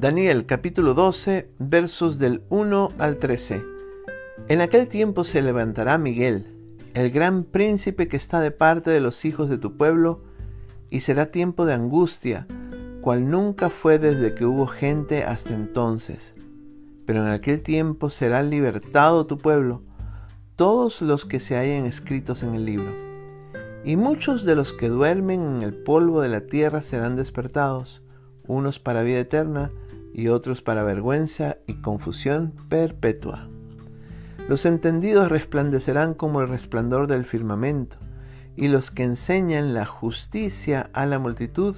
Daniel capítulo 12 versos del 1 al 13. En aquel tiempo se levantará Miguel, el gran príncipe que está de parte de los hijos de tu pueblo, y será tiempo de angustia, cual nunca fue desde que hubo gente hasta entonces. Pero en aquel tiempo será libertado tu pueblo, todos los que se hayan escritos en el libro. Y muchos de los que duermen en el polvo de la tierra serán despertados, unos para vida eterna, y otros para vergüenza y confusión perpetua. Los entendidos resplandecerán como el resplandor del firmamento, y los que enseñan la justicia a la multitud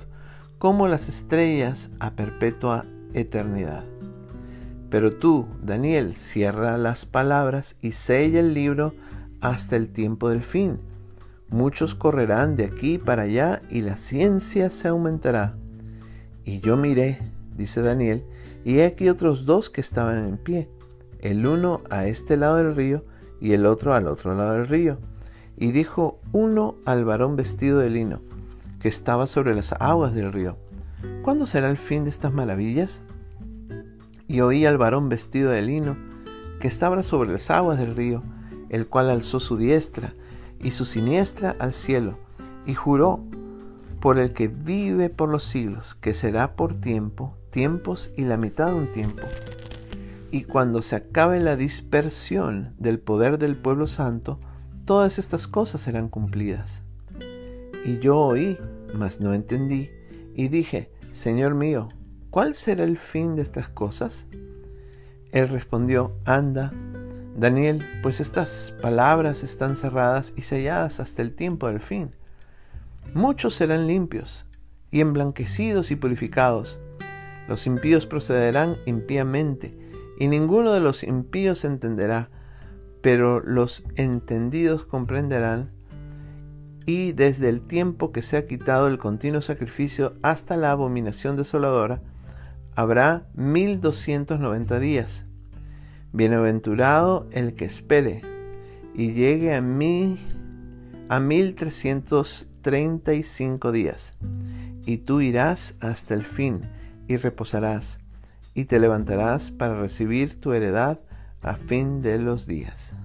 como las estrellas a perpetua eternidad. Pero tú, Daniel, cierra las palabras y sella el libro hasta el tiempo del fin. Muchos correrán de aquí para allá y la ciencia se aumentará. Y yo miré dice Daniel, y he aquí otros dos que estaban en pie, el uno a este lado del río y el otro al otro lado del río. Y dijo uno al varón vestido de lino, que estaba sobre las aguas del río, ¿cuándo será el fin de estas maravillas? Y oí al varón vestido de lino, que estaba sobre las aguas del río, el cual alzó su diestra y su siniestra al cielo, y juró por el que vive por los siglos, que será por tiempo, tiempos y la mitad de un tiempo. Y cuando se acabe la dispersión del poder del pueblo santo, todas estas cosas serán cumplidas. Y yo oí, mas no entendí, y dije, Señor mío, ¿cuál será el fin de estas cosas? Él respondió, anda, Daniel, pues estas palabras están cerradas y selladas hasta el tiempo del fin. Muchos serán limpios y emblanquecidos y purificados. Los impíos procederán impíamente, y ninguno de los impíos entenderá, pero los entendidos comprenderán. Y desde el tiempo que se ha quitado el continuo sacrificio hasta la abominación desoladora, habrá mil doscientos noventa días. Bienaventurado el que espere y llegue a mí a mil trescientos treinta y cinco días, y tú irás hasta el fin y reposarás, y te levantarás para recibir tu heredad a fin de los días.